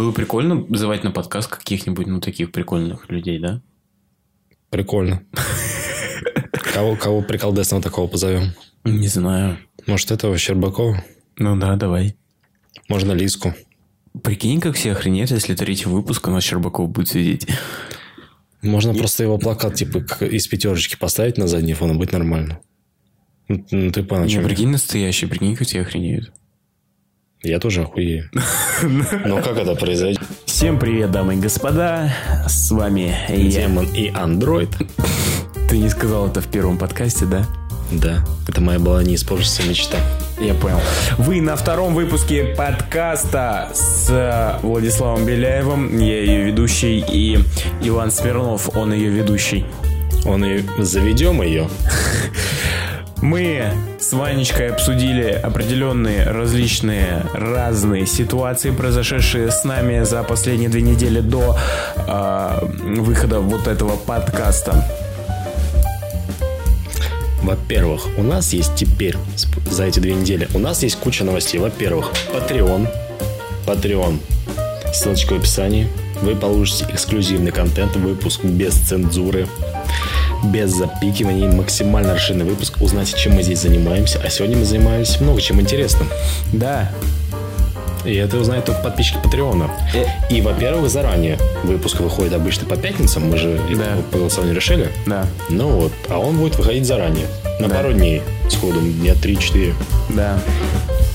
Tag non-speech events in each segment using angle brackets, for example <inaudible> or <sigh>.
Было прикольно вызывать на подкаст каких-нибудь, ну, таких прикольных людей, да? Прикольно. Кого, кого приколдесного такого позовем? Не знаю. Может, этого Щербакова? Ну да, давай. Можно Лиску. Прикинь, как все охренеют, если третий выпуск у нас Щербаков будет сидеть. Можно просто его плакат, типа, из пятерочки поставить на задний фон, и быть нормально. Ну, ты понял, Не, прикинь, настоящий, прикинь, как все охренеют. Я тоже охуею. <laughs> Но как это произойдет? Всем привет, дамы и господа. С вами я. Демон и андроид. Ты не сказал это в первом подкасте, да? Да, это моя была неиспользующаяся мечта. Я понял. Вы на втором выпуске подкаста с Владиславом Беляевым. Я ее ведущий. И Иван Смирнов, он ее ведущий. Он и заведем ее. Мы с Ванечкой обсудили определенные различные разные ситуации, произошедшие с нами за последние две недели до э, выхода вот этого подкаста. Во-первых, у нас есть теперь, за эти две недели, у нас есть куча новостей. Во-первых, Patreon. Patreon. Ссылочка в описании. Вы получите эксклюзивный контент, выпуск без цензуры, без запикиваний, максимально расширенный выпуск. Узнаете, чем мы здесь занимаемся. А сегодня мы занимались много чем интересным. Да. И это узнают только подписчики Патреона. Э. И, во-первых, заранее выпуск выходит обычно по пятницам. Мы же Да. по голосованию решили. Да. Ну вот, а он будет выходить заранее. На Да. пару дней. Сходу, дня 3-4. Да.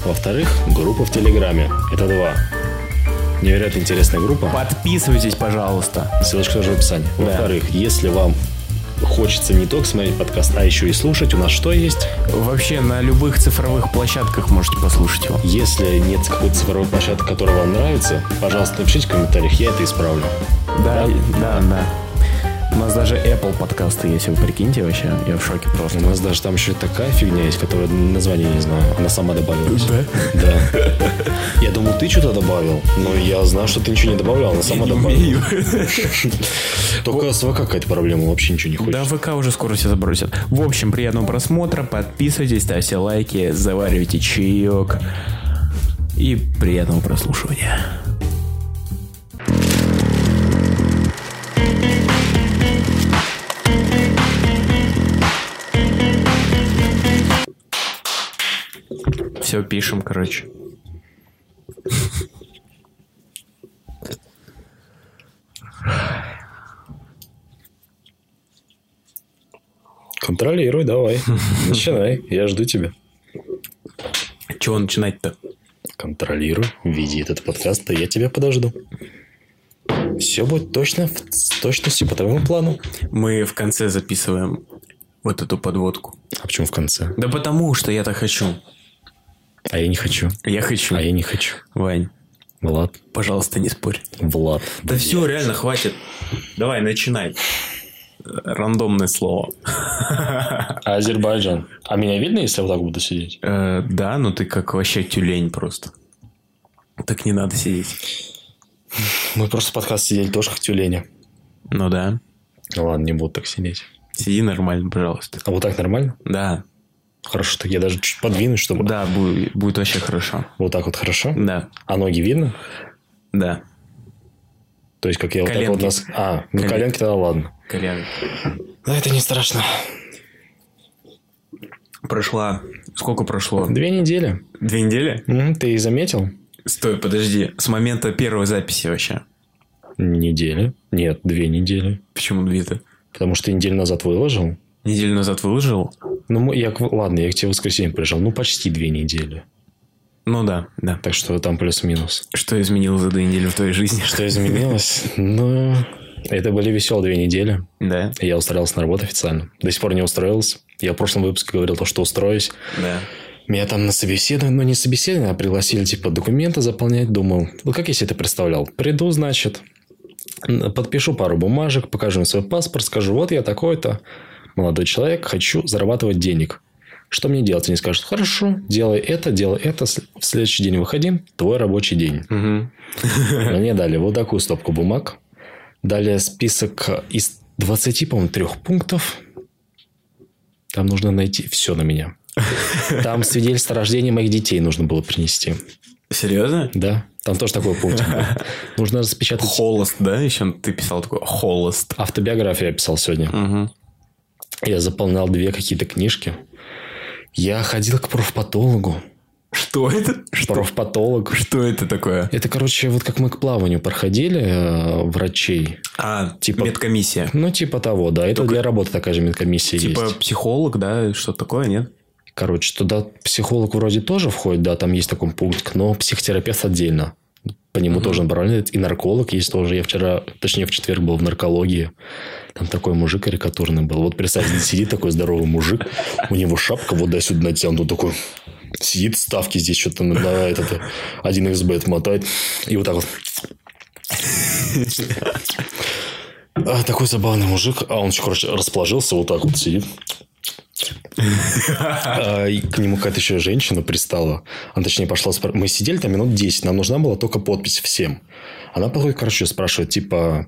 Во-вторых, группа в Телеграме. Это два. Невероятно интересная группа. Подписывайтесь, пожалуйста. Ссылочка тоже в описании. Да. Во-вторых, если вам хочется не только смотреть подкаст, а еще и слушать, у нас что есть? Вообще на любых цифровых площадках можете послушать его. Если нет какой-то цифровой площадки, которая вам нравится, пожалуйста, напишите в комментариях, я это исправлю. Да, да, да. У нас даже Apple подкасты есть, вы прикиньте вообще. Я в шоке У просто. нас даже там еще такая фигня есть, которая название не знаю. Она сама добавилась. Да? Да. Я думал, ты что-то добавил. Но я знаю, что ты ничего не добавлял, она сама добавила. <laughs> Только с ВК какая-то проблема, вообще ничего не Да, хочется. ВК уже скоро все забросят. В общем, приятного просмотра, подписывайтесь, ставьте лайки, заваривайте чаек. И приятного прослушивания. Все, пишем, короче. Контролируй, давай. Начинай, я жду тебя. Чего начинать-то? Контролируй, веди этот подкаст, а я тебя подожду. Все будет точно, в- с точностью по твоему плану. Мы в конце записываем вот эту подводку. А почему в конце? Да потому что я так хочу. А я не хочу. Я хочу. А я не хочу. Вань, Влад. пожалуйста, не спорь. Влад. Да все, реально, хватит. Давай, начинай. Рандомное слово. Азербайджан. А меня видно, если я вот так буду сидеть? Э, Да, но ты как вообще тюлень просто. Так не надо сидеть. Мы просто подкаст сидели тоже как тюленя. Ну да. Ну ладно, не буду так сидеть. Сиди нормально, пожалуйста. А вот так нормально? Да. Хорошо, так я даже чуть подвинусь, чтобы... Да, будет, будет вообще хорошо. Вот так вот хорошо. Да. А ноги видно? Да. То есть, как я вот так вот... Коленки. нас- А, ну Колен- коленки тогда ладно. Колян. Да, это не страшно. Прошла... Сколько прошло? Две недели. Две недели? М, Ты и заметил? Стой, подожди. С момента первой записи вообще. Недели. Нет, две недели. Почему две-то? Потому что ты неделю назад выложил. Неделю назад выложил? Ну, я, ладно, я к тебе в воскресенье приезжал. Ну, почти две недели. Ну да, да. Так что там плюс-минус. Что изменилось за две недели в твоей жизни? Что изменилось? Ну, это были веселые две недели. Да, Я устроился на работу официально. До сих пор не устроился. Я в прошлом выпуске говорил то, что устроюсь. да. Меня там на собеседование, ну не собеседование, а пригласили типа документы заполнять. Думал, ну как я себе это представлял? Приду, значит, подпишу пару бумажек, покажу им свой паспорт, скажу, вот я такой-то молодой человек, хочу зарабатывать денег. Что мне делать? Они скажут, хорошо, делай это, делай это, в следующий день выходим, твой рабочий день. Мгм. <laughs> Мне дали вот такую стопку бумаг. Дали список из 20, по-моему, трех пунктов. Там нужно найти все на меня. Там <laughs> свидетельство о рождении моих детей нужно было принести. Серьезно? Да. Там тоже такой пункт. <laughs> Нужно распечатать... Холост, да? Еще ты писал такой холост. Автобиографию я писал сегодня. Угу. Я заполнял две какие-то книжки. Я ходил к профпатологу. Что это? Профпатолог. что это такое? Это, короче, вот как мы к плаванию проходили э, врачей. А, Типа- медкомиссия. Ну, типа того, да. Это Только- для работы такая же медкомиссия Типа есть. психолог, да? Что-то такое, нет? Короче, туда психолог вроде тоже входит, да, там есть такой пункт, но психотерапевт отдельно. По нему тоже направляют. И нарколог есть тоже. Я вчера, точнее, в четверг был в наркологии. Там такой мужик карикатурный был. Вот представьте, сидит такой здоровый мужик. У него шапка вот до сюда натянута. Такой сидит, ставки здесь что-то на, на этот 1xbet мотает. И вот так вот. А, такой забавный мужик. А он, короче, расположился вот так вот сидит. А, к нему какая-то еще женщина пристала. Она, точнее, пошла... Мы сидели там минут 10. Нам нужна была только подпись всем. Она подходит, короче, спрашивает, типа...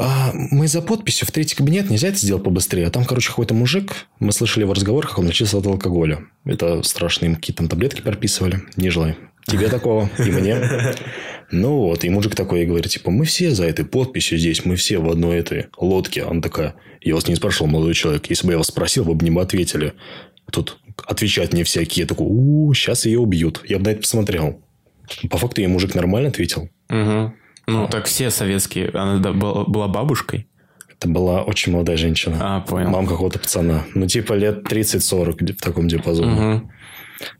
«А, мы за подписью в третий кабинет нельзя это сделать побыстрее. А там, короче, какой-то мужик. Мы слышали его разговор, как он лечился от алкоголя. Это страшные какие-то там таблетки прописывали. Не желаю. Тебе <laughs> такого и мне. Ну вот, и мужик такой и говорит, типа, мы все за этой подписью здесь, мы все в одной этой лодке. Она такая, я вас не спрашивал, молодой человек. Если бы я вас спросил, вы бы не ответили. Тут отвечать не всякие. Я такой, у сейчас ее убьют. Я бы на это посмотрел. По факту ей мужик нормально ответил. Угу. Ну, так все советские. Она была бабушкой. Это была очень молодая женщина. А, понял. Мам какого-то пацана. Ну, типа лет 30-40 где- в таком диапазоне. Мгм.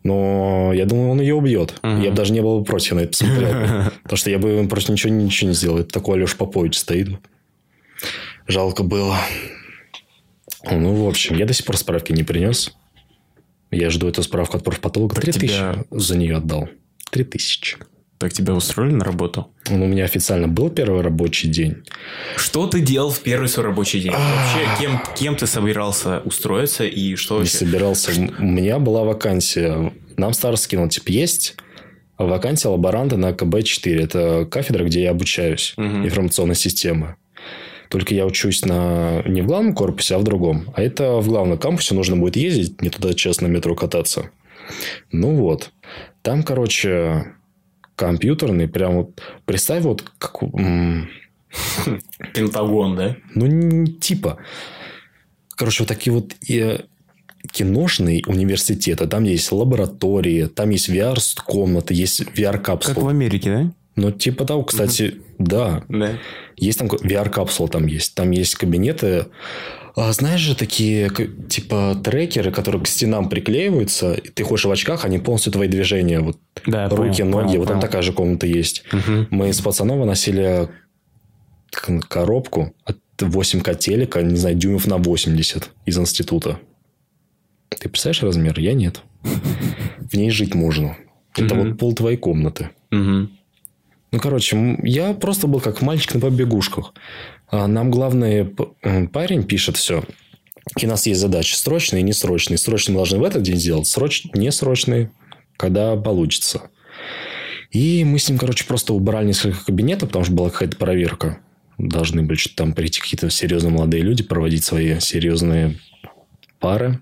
Но я думаю, он ее убьет. Мгм. Я бы даже не был бы против, я на это посмотрел. <laughs> Потому что я бы просто ничего, ничего не сделал. Это такой Алеша Попович стоит. Жалко было. Ну, в общем, я до сих пор справки не принес. Я жду эту справку от профпатолога. Три тысячи тебя- за нее отдал. Три тысячи. Так тебя устроили на работу? Ну, у меня официально был первый рабочий день. Что ты делал в первый свой рабочий день? Вообще, кем, кем ты собирался устроиться и что Не вообще? собирался. У меня была вакансия. Нам старост скинул, типа, есть вакансия лаборанта на КБ-4. Это кафедра, где я обучаюсь. Мгм. Информационной системы. Только я учусь на... не в главном корпусе, а в другом. А это в главном кампусе нужно будет ездить, не туда час на метро кататься. Ну вот. Там, короче, компьютерный, прям вот... Представь, вот как... <laughs> Пентагон, да? ну, не типа. Короче, вот такие вот э, киношные университеты. Там есть лаборатории, там есть VR-комнаты, есть Как в VR-капсулы. Америке, да? Ну, типа того, кстати, да. Да. Есть там VR-капсула там есть. Там есть кабинеты. А, знаешь же, такие типа трекеры, которые к стенам приклеиваются. и Ты ходишь в очках, они полностью твои движения. Вот Да, руки, понял, ноги. понял, вот там понял. такая же комната есть. Мгм. Мы с пацаном выносили к- коробку от 8 котелек, а, не знаю, дюймов на 80 из института. Ты представляешь размер? Я нет. В ней жить можно. Это вот пол твоей комнаты. Ну, короче, я просто был как мальчик на побегушках. А Нам главный п- м, парень пишет все. И у нас есть задачи срочные и несрочные. Срочные мы должны в этот день сделать, сроч... несрочные, когда получится. И мы с ним, короче, просто убрали несколько кабинетов, потому что была какая-то проверка. Должны были что-то там прийти какие-то серьезные молодые люди, проводить свои серьезные пары.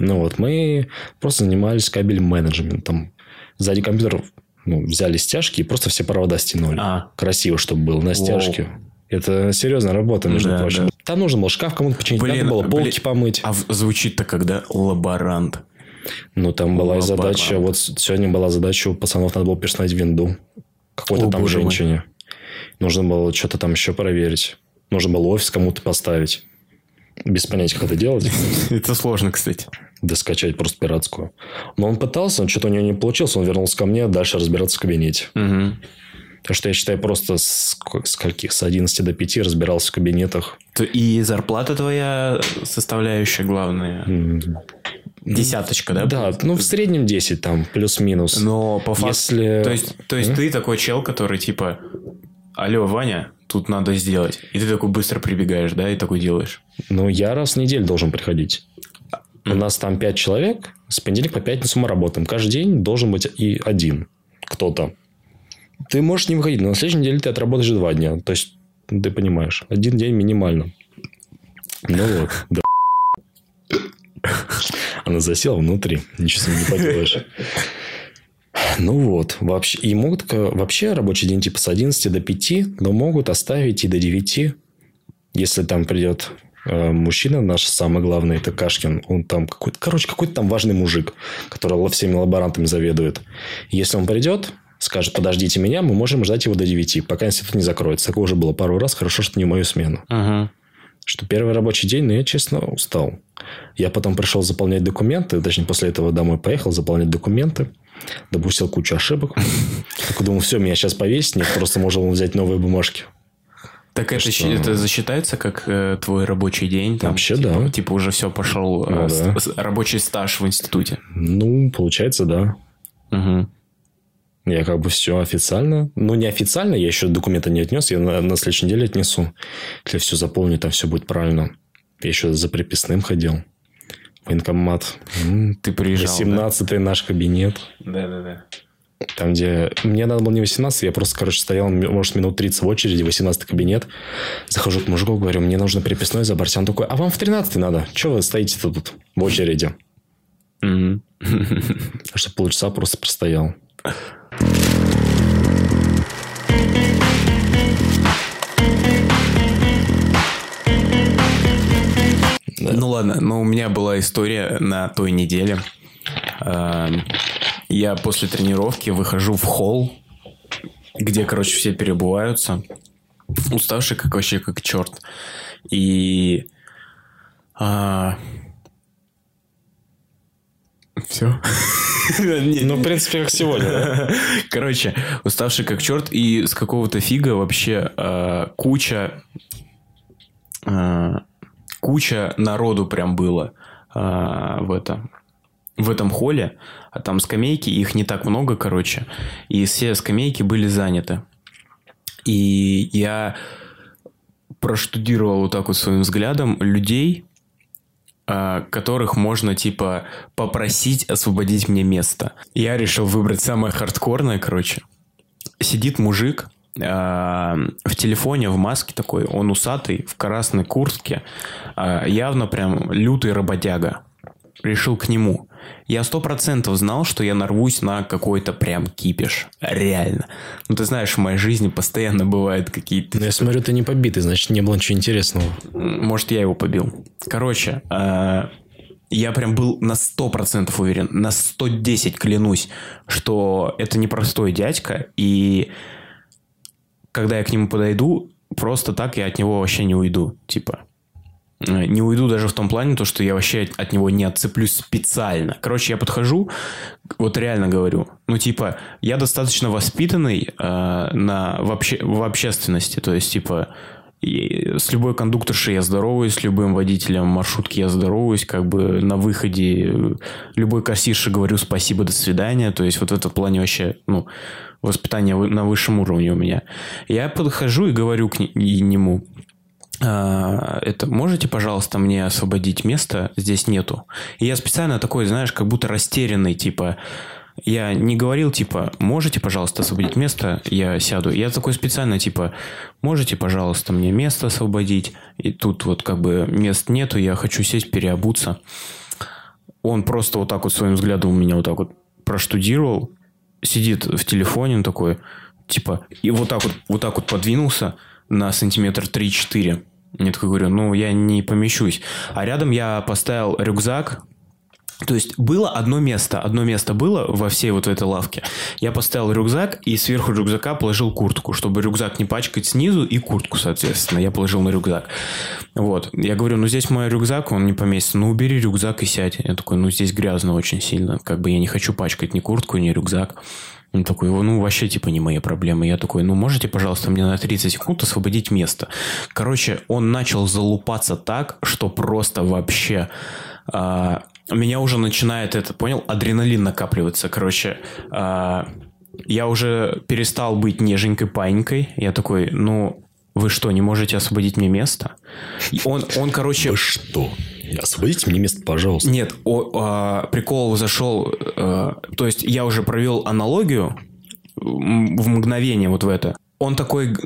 Ну вот, мы просто занимались кабелем менеджментом. Сзади компьютеров ну, взяли стяжки и просто все провода стянули. А, Красиво, чтобы было на стяжке. Это серьезная работа, между Да, прочим. да. Там нужно было шкаф кому-то починить, Блин, надо было полки блин. помыть. а звучит-то когда лаборант. Ну, там была Лаборант. задача... Вот сегодня была задача у пацанов, надо было перестановить винду. Какой-то О, там боже мой. женщине. Нужно было что-то там еще проверить. Нужно было офис кому-то поставить. Без понятия, как это делать. <laughs> Это сложно, кстати. Да скачать просто пиратскую. Но он пытался, но что-то у него не получилось. Он вернулся ко мне дальше разбираться в кабинете. Мгм. Так что я считаю, просто с ко- скольких? С 11 до 5 разбирался в кабинетах. И зарплата твоя составляющая главная. Десяточка, да? Да, ну в среднем 10 там, плюс-минус. Но по факту... Если... То есть, то есть ты такой чел, который типа, алло, Ваня, тут надо сделать. И ты такой быстро прибегаешь, да, и такой делаешь. Ну, я раз в неделю должен приходить. У нас там 5 человек. С понедельника по пятницу мы работаем. Каждый день должен быть и один кто-то. Ты можешь не выходить, но на следующей неделе ты отработаешь два дня. То есть, ты понимаешь, один день минимально. Ну вот, да. Она засела внутри. Ничего с ней не поделаешь. Ну вот, вообще, и могут вообще рабочий день типа с 11 до 5, но могут оставить и до 9, если там придет э, мужчина наш самый главный, это Кашкин, он там какой-то, короче, какой-то там важный мужик, который всеми лаборантами заведует. Если он придет, скажет, подождите меня, мы можем ждать его до 9, пока институт не закроется. Такое уже было пару раз, хорошо, что не мою смену. Ага. Что первый рабочий день, но я, честно, устал. Я потом пришел заполнять документы, точнее, после этого домой поехал заполнять документы, допустил кучу ошибок. Так думал, все, меня сейчас повесить, нет, просто можно взять новые бумажки. Так это, что... это засчитается как э, твой рабочий день? Там, Вообще, типа, да. Типа уже все пошел э, ну, да. с, рабочий стаж в институте. Ну, получается, да. Угу. Я как бы все официально. Ну, не официально, я еще документы не отнес, я на, на следующей неделе отнесу. Если все заполню, там все будет правильно. Я еще за приписным ходил. Военкомат. Ты приезжал, 18 да? наш кабинет. Да-да-да. Там, где... Мне надо было не 18, я просто, короче, стоял, может, минут 30 в очереди, 18 кабинет. Захожу к мужику, говорю, мне нужно приписной забрать. Он такой, а вам в 13 надо? Чего вы стоите тут в очереди? Mm-hmm. <laughs> Что полчаса просто простоял. Ну ладно, но у меня была история на той неделе. Эм, я после тренировки выхожу в холл, где, короче, все перебываются. Уставший как вообще как черт. И... А... Все. Ну, в принципе, как сегодня. <laughs> Короче, уставший как черт, и с какого-то фига вообще э, куча э, куча народу прям было э, в это в этом холле, а там скамейки, их не так много, короче, и все скамейки были заняты. И я проштудировал вот так вот своим взглядом людей, а, которых можно, типа, попросить освободить мне место. Я решил выбрать самое хардкорное, короче. Сидит мужик, а, в телефоне, в маске такой, он усатый, в красной куртке, а, явно прям лютый работяга. Решил к нему. Я сто процентов знал, что я нарвусь на какой-то прям кипиш. Реально. Ну, ты знаешь, в моей жизни постоянно бывают какие-то... Ну, я смотрю, ты не побитый, значит, не было ничего интересного. Может, я его побил. Короче, э, я прям был на сто процентов уверен, на 110 клянусь, что это непростой дядька, и когда я к нему подойду, просто так я от него вообще не уйду. Типа, не уйду даже в том плане, то, что я вообще от него не отцеплюсь специально. Короче, я подхожу, вот реально говорю, ну, типа, я достаточно воспитанный э, на, в, обще, в общественности, то есть, типа, и с любой кондукторшей я здороваюсь, с любым водителем маршрутки я здороваюсь, как бы на выходе э, любой кассирше говорю спасибо, до свидания, то есть вот в этом плане вообще, ну, воспитание на высшем уровне у меня. Я подхожу и говорю к нему, это можете, пожалуйста, мне освободить место? Здесь нету. И я специально такой, знаешь, как будто растерянный, типа, я не говорил, типа, можете, пожалуйста, освободить место, я сяду. Я такой специально, типа, можете, пожалуйста, мне место освободить? И тут вот как бы мест нету, я хочу сесть, переобуться. Он просто вот так вот своим взглядом у меня вот так вот проштудировал, сидит в телефоне, он такой, типа, и вот так вот, вот так вот подвинулся на сантиметр 3-4. Я такой говорю, ну, я не помещусь. А рядом я поставил рюкзак, то есть было одно место, одно место было во всей вот этой лавке. Я поставил рюкзак и сверху рюкзака положил куртку, чтобы рюкзак не пачкать снизу и куртку, соответственно, я положил на рюкзак. Вот. Я говорю, ну здесь мой рюкзак, он не поместится. Ну убери рюкзак и сядь. Я такой, ну здесь грязно очень сильно. Как бы я не хочу пачкать ни куртку, ни рюкзак. Он такой, ну, вообще, типа, не мои проблемы. Я такой, ну, можете, пожалуйста, мне на 30 секунд освободить место? Короче, он начал залупаться так, что просто вообще... А, меня уже начинает это, понял, адреналин накапливаться. Короче, а, я уже перестал быть неженькой панькой. Я такой, ну, вы что, не можете освободить мне место? Он, он короче... Вы что? Освободите мне место, пожалуйста. Нет, о, а, прикол зашел... А, то есть, я уже провел аналогию в мгновение вот в это. Он такой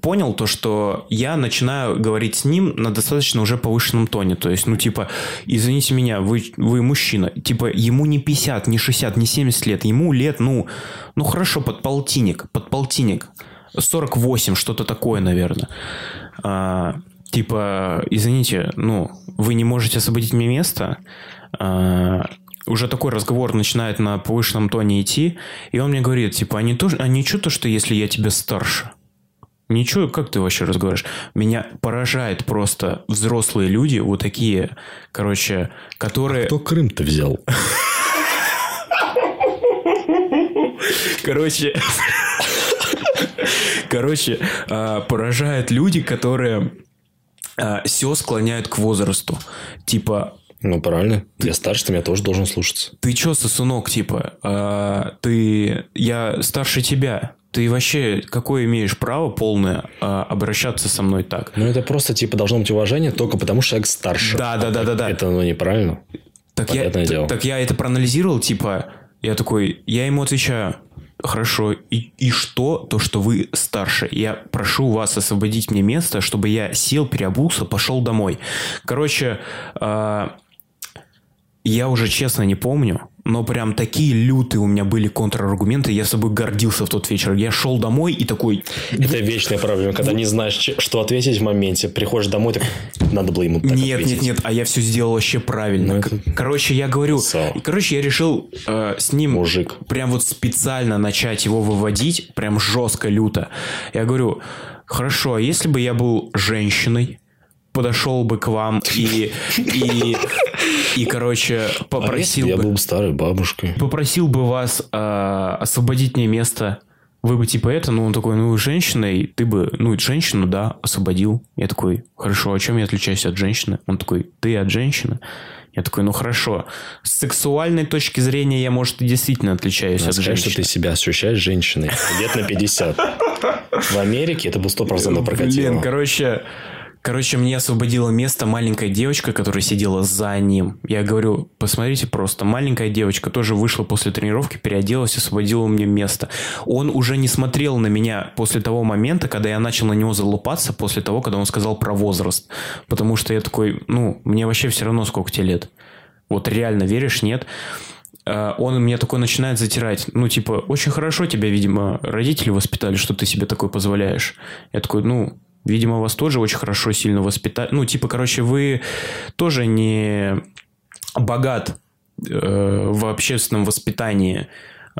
понял то, что я начинаю говорить с ним на достаточно уже повышенном тоне. То есть, ну, типа, извините меня, вы, вы мужчина. Типа, ему не 50, не 60, не 70 лет. Ему лет, ну, ну хорошо, под полтинник. Под полтинник. 48, что-то такое, наверное. А, типа, извините, ну, вы не можете освободить мне место. А, уже такой разговор начинает на повышенном тоне идти, и он мне говорит, типа, а не, то, а ничего то, что если я тебя старше? Ничего, как ты вообще разговариваешь? Меня поражает просто взрослые люди, вот такие, короче, которые... Кто Крым-то взял? Короче, короче, а, поражают люди, которые все склоняют к возрасту. Типа, Ну, правильно. Я старше, ты меня тоже должен слушаться. ты чё, сосунок, типа, а, ты, я старше тебя, ты вообще какое имеешь право полное а, обращаться со мной так? Ну, это просто, типа, должно быть уважение только потому, что человек старше. Да, да, да, да, да. Это, ну, неправильно. Так я, понятное т- дело. так я это проанализировал, типа, я такой, я ему отвечаю, хорошо, и, и что, то, что вы старше, я прошу вас освободить мне место, чтобы я сел, переобулся, пошел домой. Короче, а, я уже честно не помню, но прям такие лютые у меня были контраргументы, я собой гордился в тот вечер. Я шел домой и такой, Это вечная проблема, когда не знаешь, что ответить в моменте. Приходишь домой, так надо было ему так нет, ответить. нет, нет, а я все сделал вообще правильно. Ну, это- Короче, я говорю, и, короче, я решил э, с ним Мужик. прям вот специально начать его выводить, прям жестко, люто. Я говорю, хорошо, а если бы я был женщиной, подошел бы к вам и, и, и короче, А если попросил бы я бы, был бы старой бабушкой. попросил бы вас э, освободить мне место, вы бы типа это, ну он такой, ну женщиной, ты бы, ну женщину, да, освободил. Я такой, хорошо, а чем я отличаюсь от женщины? Он такой, ты от женщины? Я такой, ну хорошо. С сексуальной точки зрения я, может, и действительно отличаюсь Надо от сказать, женщины. что ты себя ощущаешь женщиной. Лет на 50. В Америке это бы 100% прокатило. Блин, короче, короче, мне освободила место маленькая девочка, которая сидела за ним. Я говорю, посмотрите просто, маленькая девочка тоже вышла после тренировки, переоделась, освободила мне место. Он уже не смотрел на меня после того момента, когда я начал на него залупаться, после того, когда он сказал про возраст. Потому что я такой, ну, мне вообще все равно, сколько тебе лет. Вот реально, веришь, нет? А, он мне такой начинает затирать. Ну, типа, очень хорошо тебя, видимо, родители воспитали, что ты себе такой позволяешь. Я такой, ну, видимо, вас тоже очень хорошо, сильно воспитали. Ну, типа, короче, вы тоже не богат э, в общественном воспитании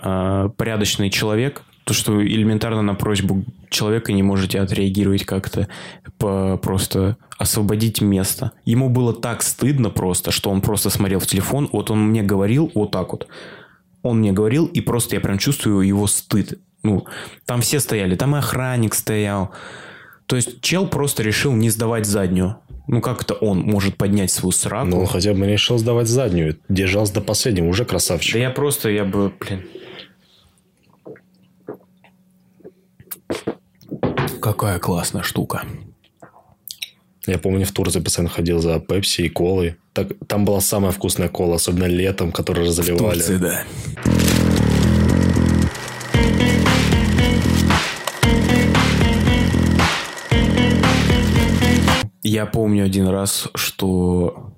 э, порядочный человек, то, что элементарно на просьбу человека не можете отреагировать как-то, по- просто освободить место. Ему было так стыдно просто, что он просто смотрел в телефон, вот он мне говорил вот так вот. Он мне говорил, и просто я прям чувствую его стыд. Ну, там все стояли, там и охранник стоял. То есть чел просто решил не сдавать заднюю. Ну, как это он может поднять свою сраку? Но он хотя бы не решил сдавать заднюю. Держался до последнего, уже Да красавчик. я просто, я бы, блин. Какая классная штука. Я помню, в Турции постоянно ходил за пепси и колой. Так, там была самая вкусная кола, особенно летом, которую разливали. Турции, да. Я помню один раз, что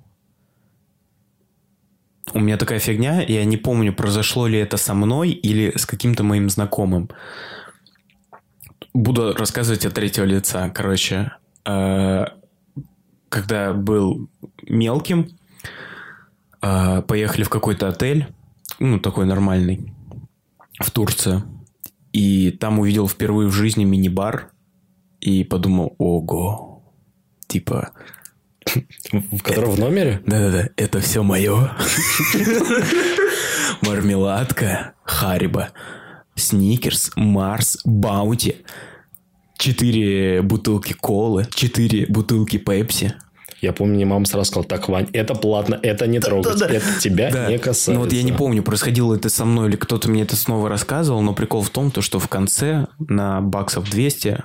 у меня такая фигня, я не помню, произошло ли это со мной или с каким-то моим знакомым. Буду рассказывать от третьего лица. Короче, э, когда был мелким, э, поехали в какой-то отель, ну, такой нормальный, в Турцию. И там увидел впервые в жизни мини-бар и подумал, ого, типа, В котором в номере? да-да-да, это все мое. Мармеладка, Хариба, Сникерс, Марс, Баунти. Четыре бутылки колы, четыре бутылки пепси. Я помню, мне мама сразу сказала, так, Вань, это платно, это не трогать, да. это тебя Да. не касается. Ну вот я не помню, происходило это со мной или кто-то мне это снова рассказывал, но прикол в том, то, что в конце на баксов 200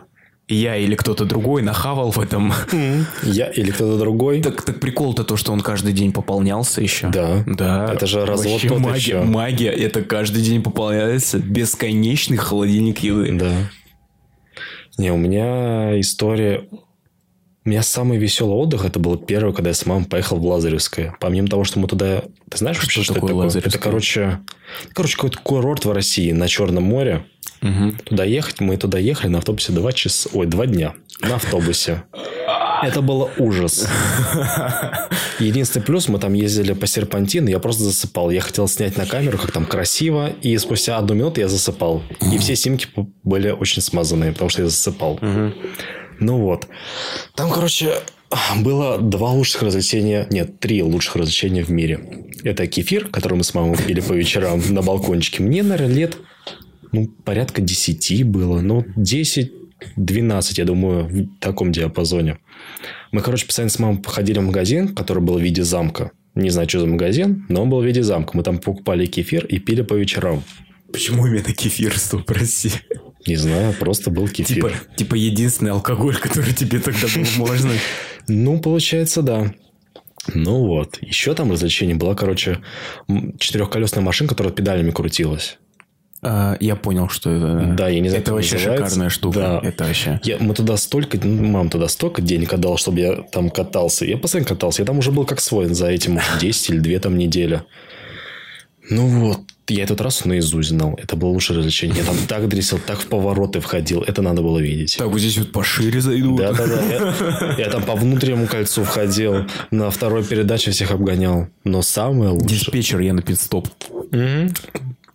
я или кто-то другой нахавал в этом. Я или кто-то другой. Так, так прикол-то то, что он каждый день пополнялся еще. Да. Да. Это же развод Вообще тот магия, еще. магия. Это каждый день пополняется. Бесконечный холодильник еды. Да. Не, у меня история... У меня самый веселый отдых это был первый, когда я с мамой поехал в Лазаревское. Помимо того, что мы туда... Ты знаешь Что вообще, что, такое это такое? Это, короче... Короче, какой-то курорт в России на Черном море. Мгм. Туда ехать, мы туда ехали на автобусе два часа... Ой, два дня. На автобусе. Это было ужас. <laughs> Единственный плюс, мы там ездили по серпантину, я просто засыпал. Я хотел снять на камеру, как там красиво, и спустя одну минуту я засыпал. И все снимки были очень смазанные, потому что я засыпал. Ну вот. Там, короче, было два лучших развлечения, нет, три лучших развлечения в мире. Это кефир, который мы с мамой пили по вечерам на балкончике. Мне, наверное, лет ну, порядка 10 было. Ну, 10, 12, я думаю, в таком диапазоне. Мы, короче, постоянно с мамой походили в магазин, который был в виде замка. Не знаю, что за магазин, но он был в виде замка. Мы там покупали кефир и пили по вечерам. Почему именно кефирство, <laughs> прости? Не знаю, просто был кефир. Типа, типа единственный алкоголь, <laughs> который тебе тогда был <laughs> можно. Ну, получается, да. Ну вот. Еще там развлечение была, короче, четырехколесная машинка, которая педалями крутилась. А, я понял, что это. Да, я не знаю, Это вообще называется. шикарная штука. Да. Это вообще. Я, мы туда столько, ну, мам туда столько денег отдал, чтобы я там катался. Я постоянно катался. Я там уже был как свой за этим может, 10 или 2 там недели. Ну вот, я этот раз наизусть знал. Это было лучшее развлечение. Я там <laughs> так дресил, так в повороты входил. Это надо было видеть. Так, вот здесь вот пошире зайду. Да, да, да. Я, <laughs> я там по внутреннему кольцу входил, на второй передаче всех обгонял. Но самое лучшее. Диспетчер, я на пидстоп. Мгм.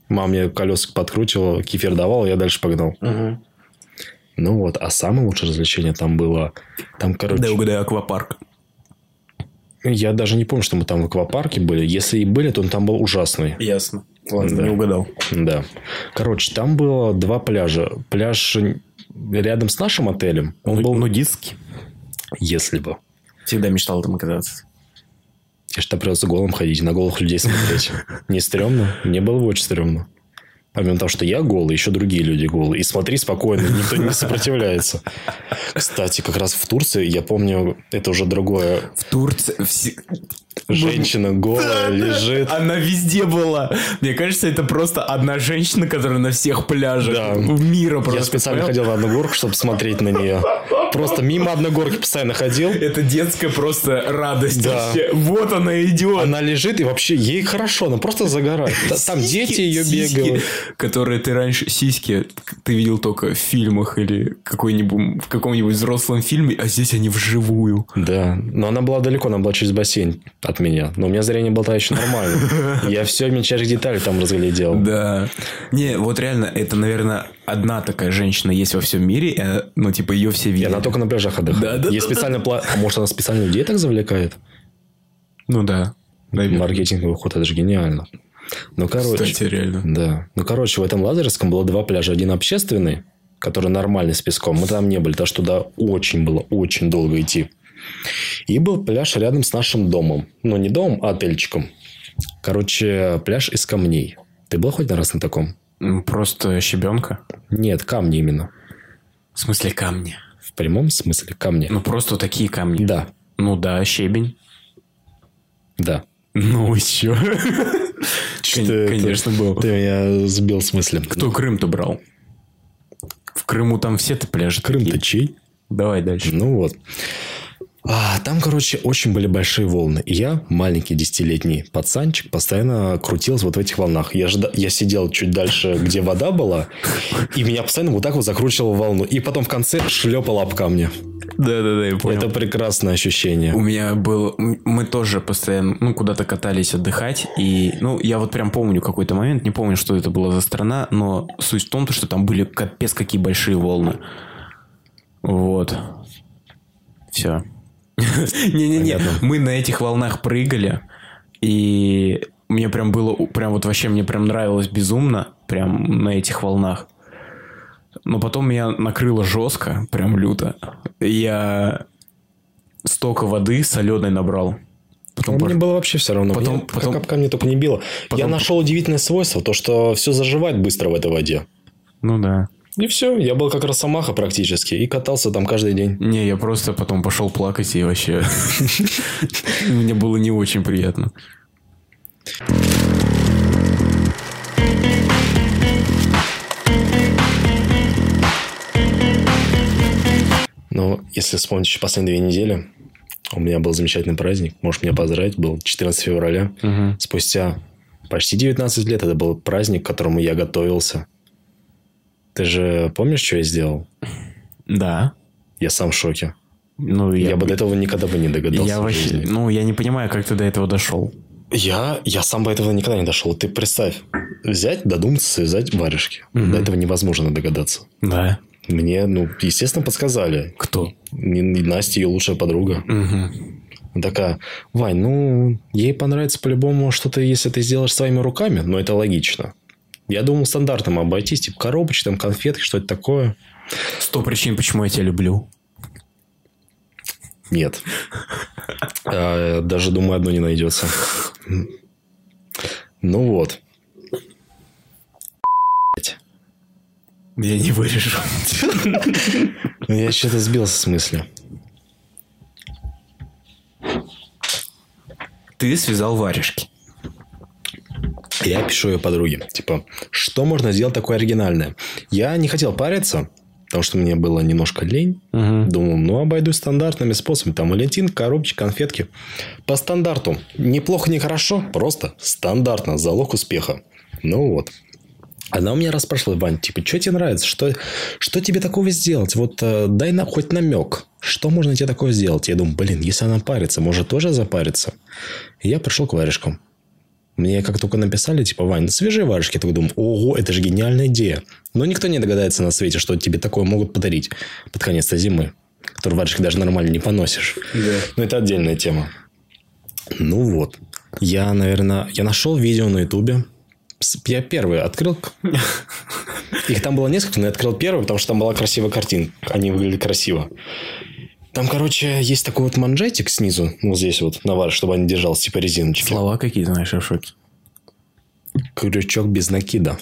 Мама мне колеса подкручивала, кефир давал, я дальше погнал. Ну вот, а самое лучшее развлечение там было... Там, короче... Да, угадай, аквапарк. Я даже не помню, что мы там в аквапарке были. Если и были, то он там был ужасный. Ясно. Ладно, Да. не угадал. Да. Короче, там было два пляжа. Пляж рядом с нашим отелем. Он был... нудистский. Если бы. Всегда мечтал там оказаться. Тебе же там придется голым ходить, на голых людей смотреть. <laughs> Не стрёмно? Мне было бы очень стрёмно. Помимо того, что я голый, еще другие люди голые. И смотри спокойно, никто не сопротивляется. <laughs> Кстати, как раз в Турции, я помню, это уже другое. В Турции... Женщина голая лежит. Она везде была. Мне кажется, это просто одна женщина, которая на всех пляжах Да. мира просто. Я специально понял? ходил на одну горку, чтобы смотреть на нее. Просто мимо одной горки постоянно ходил. Это детская просто радость. Да. вообще. Вот она идет. Она лежит, и вообще ей хорошо, она просто загорает. Та- Там дети ее Сиськи, бегают. Которые ты раньше... Сиськи ты видел только в фильмах или какой-нибудь, в каком-нибудь взрослом фильме, а здесь они вживую. Да, но она была далеко, она была через бассейн от меня. Но у меня зрение было тогда еще нормально. <laughs> Я все мельчайших деталей там разглядел. Да. Не, вот реально, это, наверное, одна такая женщина есть во всем мире, э, ну, типа, ее все И видят. она только на пляжах отдыхает. Да, да, да, специально пла- А может, она специально людей так завлекает? Ну, да. Наверное. Маркетинговый ход, это же гениально. Ну, короче. Кстати, реально. Да. Ну, короче, в этом Лазаревском было два пляжа. Один общественный, который нормальный с песком. Мы там не были, потому что туда очень было, очень долго идти. И был пляж рядом с нашим домом. Ну, не домом, а отельчиком. Короче, пляж из камней. Ты был хоть на раз на таком? Просто щебенка. Нет, камни именно. В смысле камни? В прямом смысле камни. Ну, просто такие камни. Да, Ну, да, щебень. да. Ну, еще. Что это? Конечно, был. Ты меня сбил с мысли. Кто Крым-то брал? В Крыму там все-то пляжи Крым-то чей? Давай дальше. Ну вот. А, там, короче, очень были большие волны. И я, маленький десятилетний пацанчик, постоянно крутился вот в этих волнах. Я, жда... я сидел чуть дальше, где вода была, и меня постоянно вот так вот закручивало в волну. И потом в конце шлепало об камни. Да-да-да, я понял. Это прекрасное ощущение. У меня был... Мы тоже постоянно, ну, куда-то катались отдыхать. И, ну, я вот прям помню какой-то момент. Не помню, что это была за страна. Но суть в том, то, что там были капец какие большие волны. Вот. Все. <laughs> Не-не-не. Мы на этих волнах прыгали. И мне прям было... Прям вот вообще мне прям нравилось безумно. Прям на этих волнах. Но потом меня накрыло жестко, прям люто. Я столько воды соленой набрал. Потом пош- Мне было вообще все равно. Потом- Мне потом- как камни только не било. Я потом- нашел удивительное свойство, то, что все заживает быстро в этой воде. Ну да. И все, я был как росомаха практически. И катался там каждый день. Не, я просто потом пошел плакать и вообще... <laughs> Мне было не очень приятно. Но если вспомнить еще последние две недели, у меня был замечательный праздник. Можешь меня поздравить. Был 14 февраля. Мгм. Спустя почти 19 лет это был праздник, к которому я готовился. Ты же помнишь, что я сделал? Да. Я сам в шоке. Ну, Я, я, бы до этого никогда бы не догадался. я вообще, жизни. ну, я не понимаю, как ты до этого дошел. Я, я сам до этого никогда не дошел. Ты представь, взять, додуматься, связать варежки. Мгм. До этого невозможно догадаться. Да. Мне, ну, естественно, подсказали. Кто? Настя, ее лучшая подруга. Она такая, Вань, ну, ей понравится по-любому что-то, если ты сделаешь своими руками, но это логично. Я думал стандартным обойтись, типа коробочки, там конфетки, что-то такое. Сто причин, почему я тебя люблю. Нет. А, Даже, думаю, одно не найдется. Ну вот. Я не вырежу. Ну, Я что-то сбился с мысли. Ты связал варежки. Я пишу ее подруге. Типа, что можно сделать такое оригинальное? Я не хотел париться, потому что мне было немножко лень. Мгм. Думал, ну, обойдусь стандартными способами. Там валентин, коробочки, конфетки. По стандарту. Неплохо, не хорошо. Просто стандартно. Залог успеха. Ну вот. Она у меня расспрашивала, Вань, типа, что тебе нравится? Что, что тебе такого сделать? Вот э, дай на, хоть намек. Что можно тебе такое сделать? Я думаю, блин, если она парится, может тоже запариться? И я пришел к варежкам. Мне как только написали, типа, Вань, свежие варежки. Я такой думаю, ого, это же гениальная идея. Но никто не догадается на свете, что тебе такое могут подарить под конец зимы. Которые варежки даже нормально не поносишь. Но это отдельная тема. Ну вот. Я, наверное, я нашел видео на ютубе. Я первый открыл. <laughs> Их там было несколько, но я открыл первый, потому что там была красивая картинка. Они выглядели красиво. Там, короче, есть такой вот манжетик снизу, вот здесь вот, на вар, чтобы они держался, типа резиночки. Слова какие знаешь, я в шоке. Крючок без накида.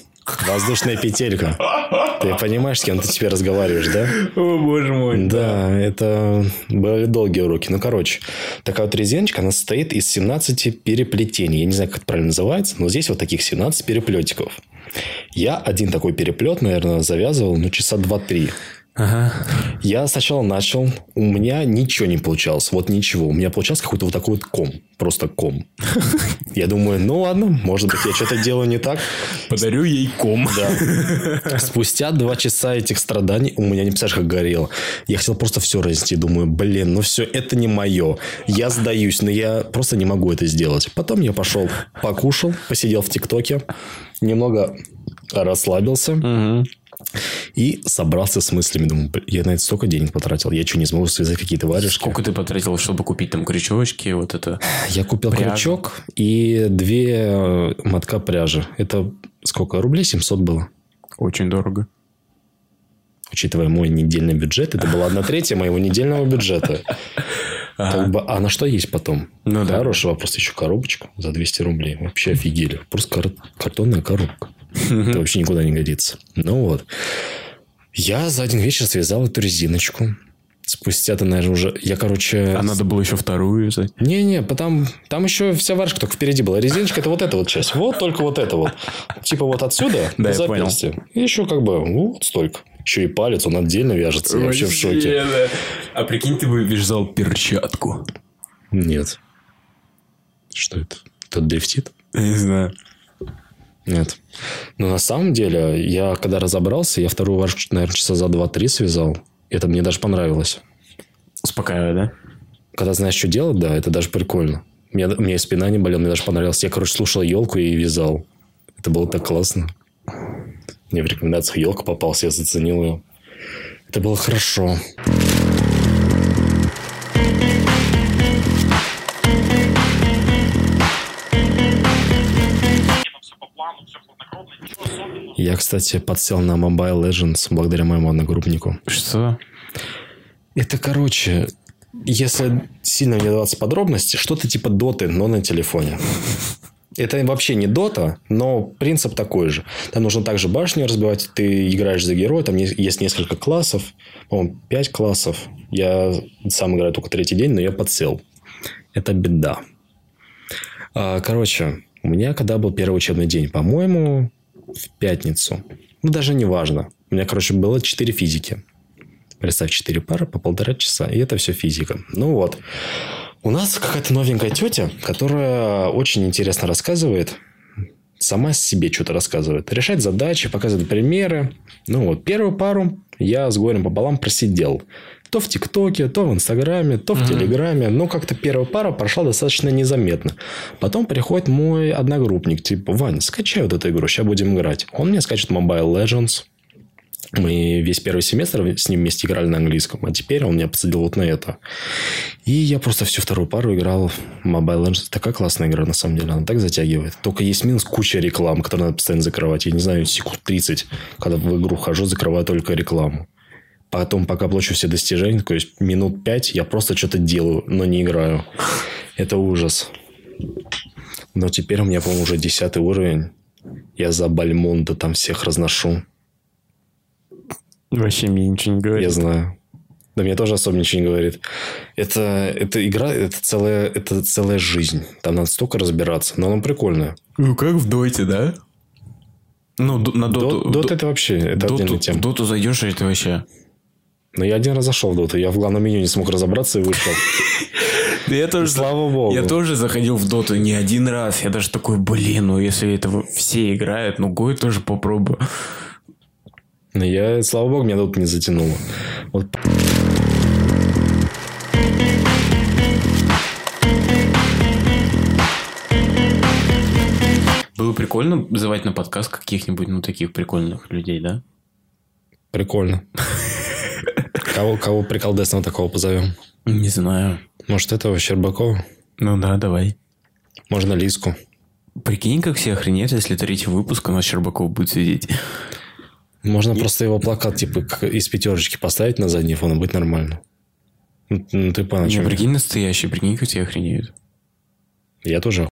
Воздушная петелька. Ты понимаешь, с кем ты теперь разговариваешь, да? О, боже мой. Да, это были долгие уроки. Ну, короче, такая вот резиночка, она состоит из 17 переплетений. Я не знаю, как это правильно называется, но здесь вот таких 17 переплетиков. Я один такой переплет, наверное, завязывал, ну, часа 2-3. Ага. Я сначала начал, у меня ничего не получалось, вот ничего. У меня получался какой-то вот такой вот ком, просто ком. <laughs> Я думаю, ну ладно, может быть, я что-то делаю не так. Подарю ей ком. Да. Спустя два часа этих страданий у меня не представляешь, как горело. Я хотел просто все разнести. Думаю, блин, ну все, это не мое. Я сдаюсь, но я просто не могу это сделать. Потом я пошел, покушал, посидел в ТикТоке, немного расслабился Мгм. И собрался с мыслями. Думаю, «Блин, я на это столько денег потратил. Я что, не смогу связать какие-то варежки? Сколько ты потратил, чтобы купить там крючочки, вот это? Я купил Пряжу. крючок и две э, мотка пряжи. Это сколько? Рублей 700 было. Очень дорого. Учитывая мой недельный бюджет, это была одна третья моего недельного бюджета. Как бы, а на что есть потом? Ну да. Хороший вопрос. Еще коробочка за 200 рублей. Вообще офигели. Просто кар- картонная коробка. Это вообще никуда не годится. Ну вот. Я за один вечер связал эту резиночку. Спустя-то, наверное, уже... Я, короче... А надо было еще вторую взять. Не-не, там, там еще вся варежка только впереди была. Резиночка это вот эта вот часть. Вот только вот это вот. Типа вот отсюда <laughs> Да, до запястья. И еще как бы вот столько. Еще и палец, он отдельно вяжется. Я вообще в шоке. А прикинь, ты бы вязал перчатку. Нет. Что это? Это дрифтит? Я не знаю. Нет. Но на самом деле, я когда разобрался, я вторую варежку, наверное, часа за 2-3 связал. Это мне даже понравилось. Успокаивай, да? Когда знаешь, что делать, да, это даже прикольно. Мне, у меня и спина не болела, мне даже понравилось. Я, короче, слушал елку и вязал. Это было так классно. Мне в рекомендациях елка попался, я заценил ее. Это было хорошо. Я, кстати, подсел на Mobile Legends благодаря моему одногруппнику. Что? Это, короче, если сильно не даваться подробности, что-то типа доты, но на телефоне. Это вообще не дота, но принцип такой же. Там нужно также башню разбивать. Ты играешь за героя. Там есть несколько классов. По-моему, пять классов. Я сам играю только третий день, но я подсел. Это беда. А, Короче, у меня когда был первый учебный день, по-моему, в пятницу. Ну, даже не важно. У меня, короче, было четыре физики. Представь, 4 пары по полтора часа. И это все физика. Ну вот. У нас какая-то новенькая тетя, которая очень интересно рассказывает. Сама себе что-то рассказывает. Решает задачи, показывает примеры. Ну вот, первую пару я с горем пополам просидел. То в ТикТоке, то в Инстаграме, то в Телеграме. Но как-то первая пара прошла достаточно незаметно. Потом приходит мой одногруппник, типа, Вань, скачай вот эту игру, сейчас будем играть. Он мне скачет Mobile Legends. Мы весь первый семестр с ним вместе играли на английском, а теперь он меня посадил вот на это. И я просто всю вторую пару играл в Mobile Legends. Такая классная игра, на самом деле. Она так затягивает. Только есть минус куча реклам, которые надо постоянно закрывать. Я не знаю, секунд 30, когда в игру хожу, закрываю только рекламу. Потом, пока получу все достижения, то есть минут 5, я просто что-то делаю, но не играю. Это ужас. Но теперь у меня, по-моему, уже 10 уровень. Я за Бальмонда там всех разношу. Вообще мне ничего не говорит. Я знаю. Да мне тоже особо ничего не говорит. Это, это игра, это целая, это целая жизнь. Там надо столько разбираться. Но она прикольная. Ну, как в Доте, да? Ну, на Доту... Дот, это вообще, это Доту, отдельная тема. в Доту зайдешь, и это вообще... Но я один раз зашел в доту. Я в главном меню не смог разобраться и вышел. Да <laughs> я тоже... Слава богу. Я тоже заходил в Доту не один раз. Я даже такой, блин, ну если это все играют, ну Гой тоже попробую. Но я, слава богу, меня тут не затянуло. Вот Было прикольно звать на подкаст каких-нибудь, ну, таких прикольных людей, да? прикольно. <laughs> Кого, кого приколдесного такого позовем? Не знаю. Может, этого Щербакова? Ну да, давай. Можно Лиску? Прикинь, как все охренеют, если третий выпуск у нас Щербаков будет сидеть. Можно просто его плакат типа из пятерочки поставить на задний фон и быть нормально. Ну, ну, ты понял, о Не, прикинь настоящий, прикинь, как все охренеют. Я тоже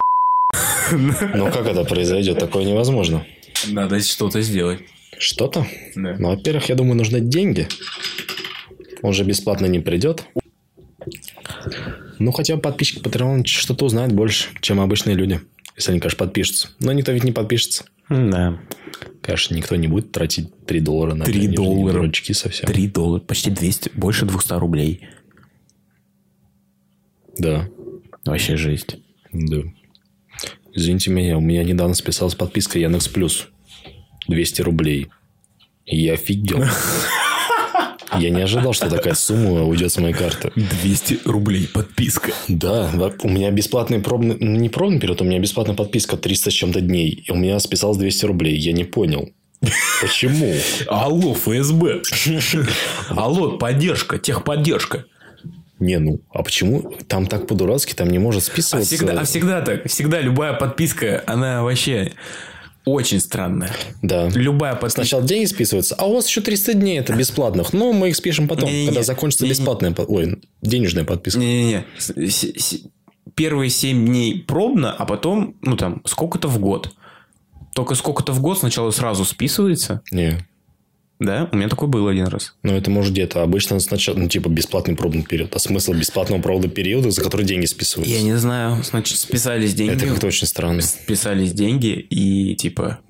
<laughs> Но как это произойдет? Такое невозможно. Надо что-то сделать. Что-то? Да. Ну, во-первых, я думаю, нужны деньги. Он же бесплатно не придет. Ну, хотя бы подписчики Patreon что-то узнают больше, чем обычные люди. Если они, конечно, подпишутся. Но никто ведь не подпишется. Да. Конечно, никто не будет тратить 3 доллара на 3 нижние доллара. совсем. 3 доллара, почти 200, больше 200 рублей. Да. Вообще жесть. Да. Извините меня, у меня недавно списалась подписка Яндекс Плюс. 200 рублей. И я офигел. <laughs> Я не ожидал, что такая сумма уйдет с моей карты. 200 рублей подписка. Да, у меня бесплатный пробный... ну, Не пробный период, у меня бесплатная подписка 300 с чем-то дней. И у меня списалось 200 рублей. Я не понял. Почему? Алло, ФСБ. Алло, поддержка, техподдержка. Не, ну, а почему там так по-дурацки, там не может А списываться? всегда, а всегда так. Всегда любая подписка, она вообще очень странная. Да. Любая подписка. Сначала деньги списываются, а у вас еще 300 дней это бесплатных. Но мы их спишем потом, Не-не-не. когда закончится Не-не. бесплатная... по- Ой, денежная подписка. Не-не-не. Первые 7 дней пробно, а потом, ну там, сколько-то в год. Только сколько-то в год сначала сразу списывается. Не. Да, у меня такой был один раз. Ну, это может где-то. Обычно сначала, ну, типа, бесплатный пробный период. А смысл бесплатного пробного периода, за который деньги списываются? Я не знаю, значит, списались деньги. Это как-то очень странно. Списались деньги и типа...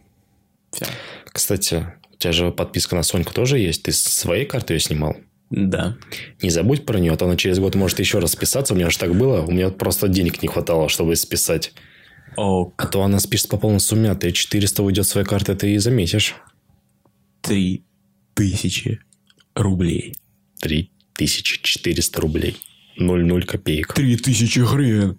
Все. Кстати, у тебя же подписка на Соньку тоже есть. Ты своей карты ее снимал? Да. Не забудь про нее, а то она через год может еще раз списаться. У меня же так было. У меня просто денег не хватало, чтобы списать. Ок. А то она спишет по полной сумме, а ты 400 уйдет с своей карты, ты и заметишь. Три тысячи рублей. 3400 рублей. 0,0 копеек. Три тысячи хрен.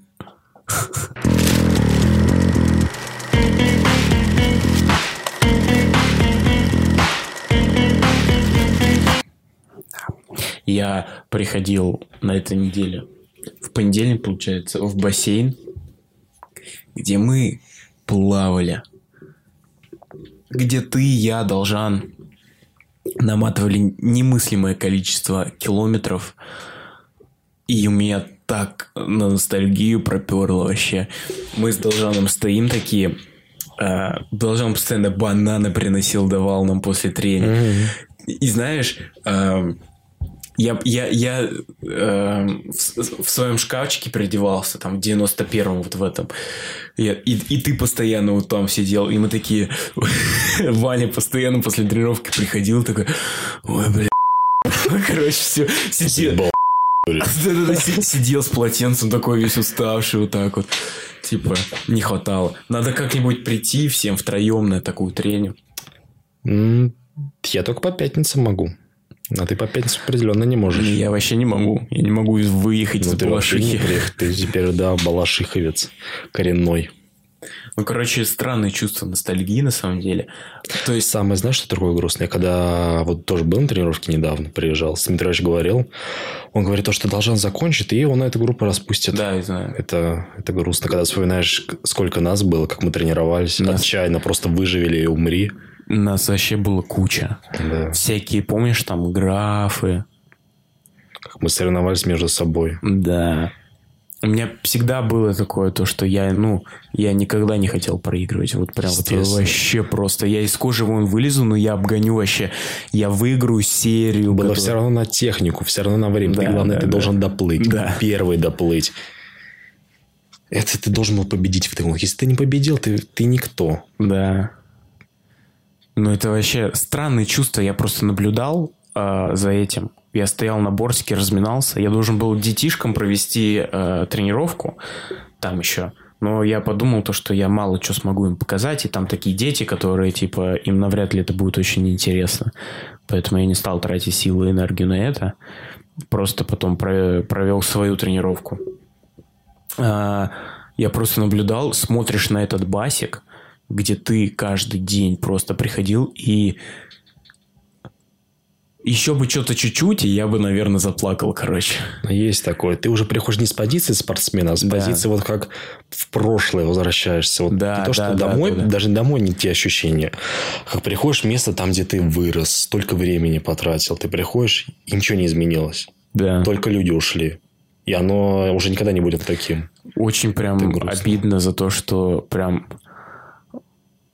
Я приходил на этой неделе в понедельник, получается, в бассейн, где мы плавали. Где ты, я, Должан наматывали немыслимое количество километров. И у меня так на ностальгию проперло вообще. Мы с Должаном стоим такие. э, Должан постоянно бананы приносил, давал нам после тренинга. И знаешь, эм, я, я, я эм, в, в своем шкафчике переодевался, там, в 91-м вот в этом. Я- и, и ты постоянно вот там сидел, и мы такие... <laughs> Ваня постоянно после тренировки приходил, такой, ой, бля, <laughs> короче, все. Сидел, <laughs> сидел с полотенцем такой весь уставший вот так вот. Типа, не хватало. Надо как-нибудь прийти всем втроем на такую треню. М, Я только по пятницам могу. А ты по пятницам определенно не можешь. Я вообще не могу. Я не могу выехать Ну, из ты Балашихи. Ты теперь, да, балашиховец коренной. Ну, короче, странное чувство ностальгии на самом деле. То есть, Самое, знаешь, что такое грустное? Когда вот тоже был на тренировке недавно, приезжал, с Дмитриевич говорил, он говорит, то, что должен закончить, и он эту группу распустит. да, я знаю. Это, это грустно, когда вспоминаешь, сколько нас было, как мы тренировались, Нас- отчаянно просто выживели и умри. Нас вообще было куча. Да. Всякие, помнишь, там графы. Как мы соревновались между собой. Да. У меня всегда было такое, то, что я, ну, я никогда не хотел проигрывать. Вот прям вот вообще просто. Я из кожи вон вылезу, но я обгоню вообще. Я выиграю серию. Было которую- все равно на технику, все равно на время. Да, ты, главное, да, ты да. должен доплыть. Да. Первый доплыть. Это ты должен был победить в этом. Если ты не победил, ты, ты никто. Да. Ну, это вообще странное чувство. Я просто наблюдал а, за этим. Я стоял на бортике, разминался. Я должен был детишкам провести а, тренировку там еще. Но я подумал то, что я мало что смогу им показать. И там такие дети, которые, типа, им навряд ли это будет очень интересно. Поэтому я не стал тратить силы и энергию на это. Просто потом про- провел свою тренировку. А, я просто наблюдал, смотришь на этот басик, где ты каждый день просто приходил и еще бы что-то чуть-чуть, и я бы, наверное, заплакал, короче. Есть такое. Ты уже приходишь не с позиции спортсмена, а с Да. позиции вот как в прошлое возвращаешься. Вот Да, не то, что да, домой, да, да. даже домой не те ощущения. Как приходишь в место там, где ты вырос, столько времени потратил. Ты приходишь, и ничего не изменилось. Да. Только люди ушли. И оно уже никогда не будет таким. Очень прям обидно за то, что прям...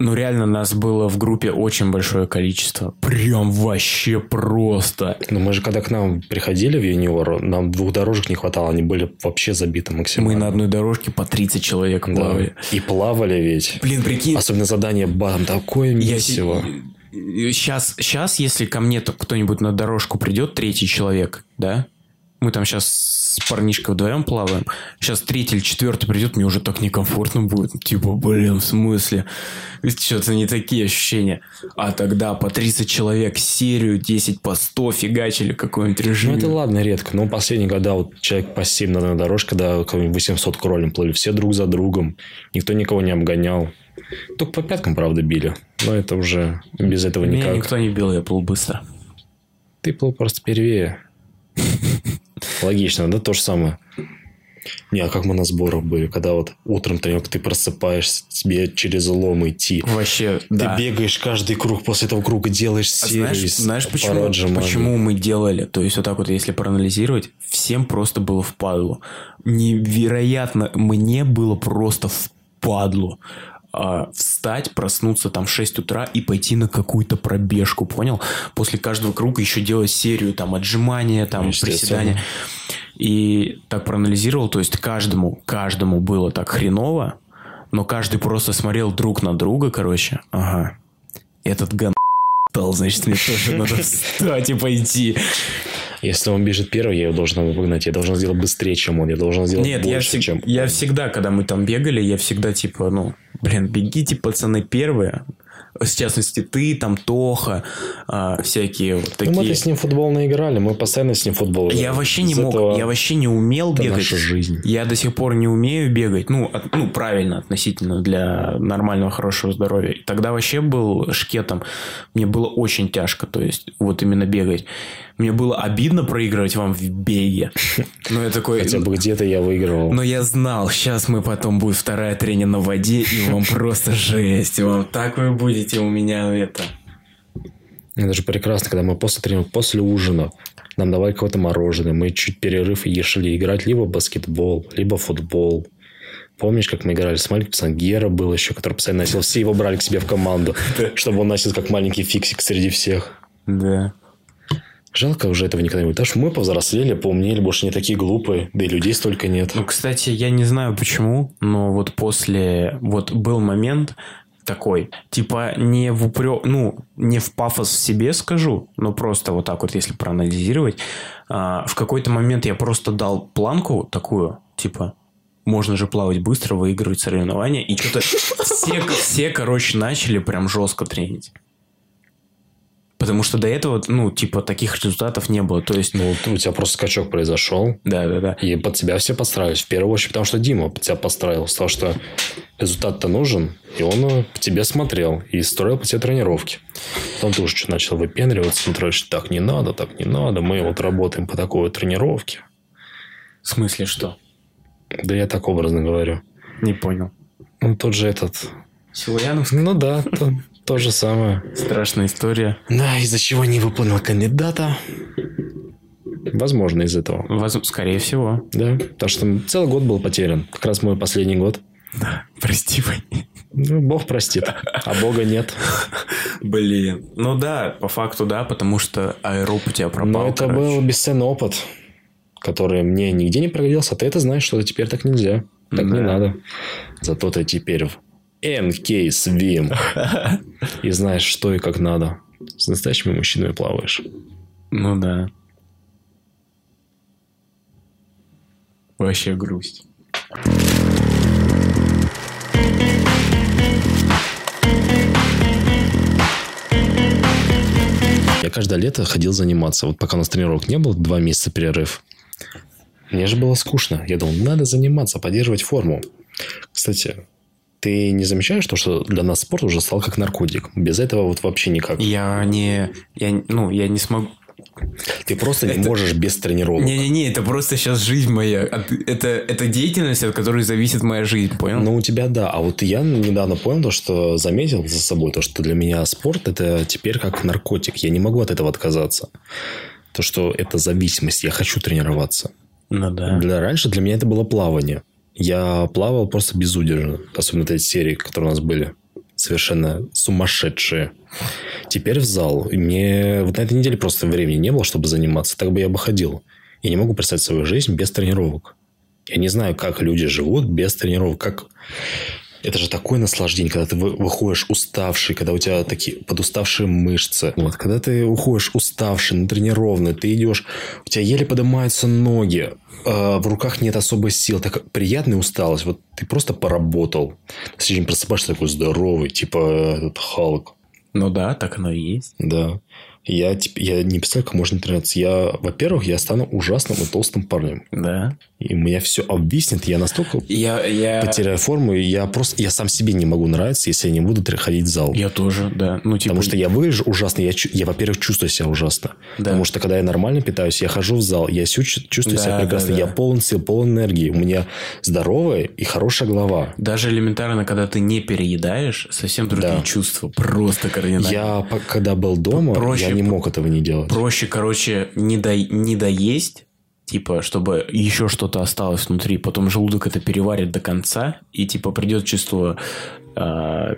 Ну, реально, нас было в группе очень большое количество. Прям вообще просто. Но мы же, когда к нам приходили в юниор, нам двух дорожек не хватало. Они были вообще забиты Мы максимально. на одной дорожке по 30 человек Да. плавали. И плавали ведь. Блин, прикинь, Особенно задание бам, такое Я месиво. Сейчас, сейчас, если ко мне то кто-нибудь на дорожку придет, третий человек, да? Мы там сейчас с парнишкой вдвоем плаваем. Сейчас третий или четвертый придет, мне уже так некомфортно будет. Типа, блин, в смысле? Что-то не такие ощущения. А тогда по 30 человек серию, 10 по 100 фигачили какой-нибудь режим. Ну, это ладно, редко. Но последние года вот человек по 7 на одной дорожке, когда какой-нибудь 800 кролем плыли, все друг за другом. Никто никого не обгонял. Только по пяткам, правда, били. Но это уже без этого Меня никак. никто не бил, я плыл быстро. Ты плыл просто первее. Логично, да? То же самое. Не, а как мы на сборах были, когда вот утром тренировка, ты просыпаешься, тебе через лом идти. Вообще, да. Ты бегаешь каждый круг, после этого круга делаешь А серию. знаешь, из знаешь пара почему, почему мы делали? То есть, вот так вот, если проанализировать, всем просто было впадло. Невероятно, мне было просто впадло а, встать, проснуться там в 6 утра и пойти на какую-то пробежку, понял? После каждого круга еще делать серию там отжимания, там Естественно. приседания. И так проанализировал, то есть каждому, каждому было так хреново, но каждый просто смотрел друг на друга, короче. Ага. Этот ган значит, мне тоже надо <laughs> встать и пойти. Если он бежит первый, я его должен обогнать. Я должен сделать быстрее, чем он. Я должен сделать Нет, я, больше, всег- чем я всегда, когда мы там бегали, я всегда типа, ну, блин, бегите, пацаны, первые. В частности, ты, там, Тоха, а, всякие вот Ну, такие. мы-то с ним футбол наиграли, мы постоянно с ним футбол играли. Я вообще не Из мог, этого- я вообще не умел Это бегать. наша жизнь. Я до сих пор не умею бегать, ну, от- ну, правильно относительно для нормального хорошего здоровья. Тогда вообще был шкетом. Мне было очень тяжко, то есть вот именно бегать. Мне было обидно проигрывать вам в беге. Но я такой... Хотя бы где-то я выигрывал. Но я знал, сейчас мы потом будет вторая тренинг на воде, и вам просто жесть. Вам так вы будете у меня это... Это же прекрасно, когда мы после тренировки, после ужина, нам давали какое-то мороженое, мы чуть перерыв и шли играть либо баскетбол, либо футбол. Помнишь, как мы играли с маленьким пацаном? Гера был еще, который постоянно носил. Все его брали к себе в команду, чтобы он носил как маленький фиксик среди всех. Да. Жалко уже этого никогда не будет. Что мы повзрослели, поумнели, больше не такие глупые. Да и людей столько нет. Ну, кстати, я не знаю почему, но вот после... Вот был момент, такой. Типа не в упрек, ну, не в пафос себе скажу, но просто вот так вот, если проанализировать. А, в какой-то момент я просто дал планку такую, типа, можно же плавать быстро, выигрывать соревнования. И что-то <laughs> все, все, короче, начали прям жестко тренить. Потому что до этого, ну, типа, таких результатов не было. То есть... Ну, у тебя просто скачок произошел. Да, да, да. И под тебя все подстраивались. В первую очередь, потому что Дима под тебя подстраивался. Потому что результат-то нужен, и он э, по тебе смотрел и строил по тебе тренировки. Потом ты уже что начал выпендриваться, смотришь, что так не надо, так не надо. Мы вот работаем по такой вот тренировке. В смысле что? Да я так образно говорю. Не понял. Ну, тот же этот... Силуянов? Ну да, то, же самое. Страшная история. Да, из-за чего не выполнил кандидата. Возможно, из этого. Воз... Скорее всего. Да, потому что целый год был потерян. Как раз мой последний год. Да, прости, Вань. Ну, Бог простит, а Бога нет. Блин. Ну да, по факту да, потому что аэроб у тебя пропал. Но это короче. был бесценный опыт, который мне нигде не пригодился. А ты это знаешь, что теперь так нельзя. Так не Да. надо. Зато ты теперь в NK Swim. <laughs> И знаешь, что и как надо. С настоящими мужчинами плаваешь. Ну да. Вообще грусть. Я каждое лето ходил заниматься. Вот пока у нас тренировок не было, два месяца перерыв. Мне же было скучно. Я думал, надо заниматься, поддерживать форму. Кстати, ты не замечаешь то, что для нас спорт уже стал как наркотик? Без этого вот вообще никак. Я не... Я, ну, я не смогу... Ты просто не можешь без тренировок. Не-не-не, это просто сейчас жизнь моя. Это, это деятельность, от которой зависит моя жизнь, понял? Ну, у тебя да. А вот я недавно понял то, что заметил за собой, то, что для меня спорт это теперь как наркотик. Я не могу от этого отказаться. То, что это зависимость. Я хочу тренироваться. Ну да. Для, раньше для меня это было плавание. Я плавал просто безудержно. Особенно эти серии, которые у нас были. Совершенно сумасшедшие. Теперь в зал. И мне вот на этой неделе просто времени не было, чтобы заниматься. Так бы я бы ходил. Я не могу представить свою жизнь без тренировок. Я не знаю, как люди живут без тренировок. Как... Это же такое наслаждение, когда ты вы- выходишь уставший, когда у тебя такие подуставшие мышцы. Вот, когда ты уходишь уставший, натренированный, ты идешь, у тебя еле поднимаются ноги, а в руках нет особой сил, так приятная усталость. Вот ты просто поработал. На следующий день просыпаешься такой здоровый, типа этот Халк. Ну да, так оно и есть. Да. Я, я не представляю, как можно тренироваться. Я, во-первых, я стану ужасным и толстым парнем. Да. И меня все обвиснет. Я настолько Я, я... потеряю форму, и я просто... Я сам себе не могу нравиться, если я не буду ходить в зал. Я тоже, да. Ну, типа... Потому что я выгляжу ужасно. Я, я, во-первых, чувствую себя ужасно. Да. Потому что, когда я нормально питаюсь, я хожу в зал, я чувствую Да, себя прекрасно. да, да. Я полон сил, полон энергии. У меня здоровая и хорошая голова. Даже элементарно, когда ты не переедаешь, совсем другие Да. чувства. Просто кардинально. Я, когда был дома, Проще я не мог этого не делать. Проще, короче, не, до... не доесть, типа, чтобы еще что-то осталось внутри, потом желудок это переварит до конца, и, типа, придет чувство Ты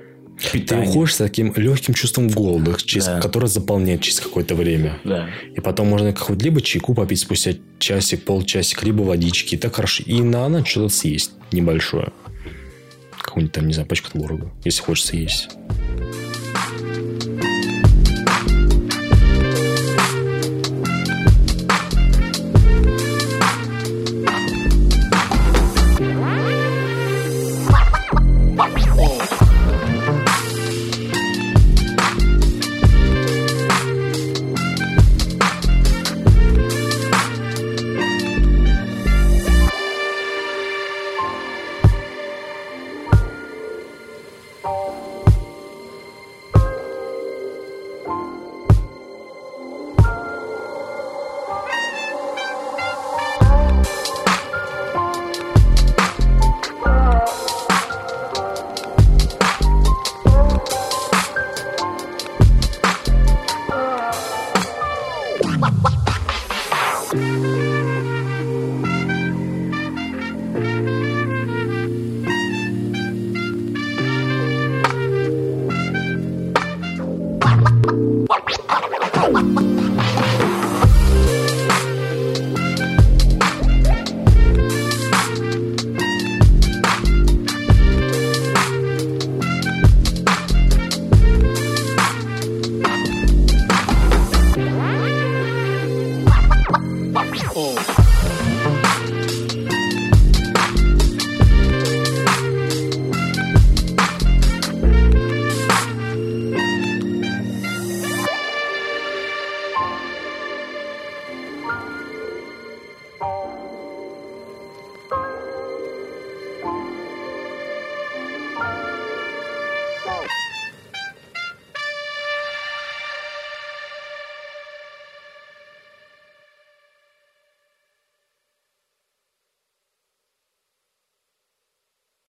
питания. уходишь с таким легким чувством голода, через, Да. которое заполняет через какое-то время. Да. И потом можно какой-то либо чайку попить спустя часик, полчасик, либо водички. И так хорошо. И на ночь что-то съесть небольшое. Какую-нибудь там, не знаю, пачку творога, если хочется есть.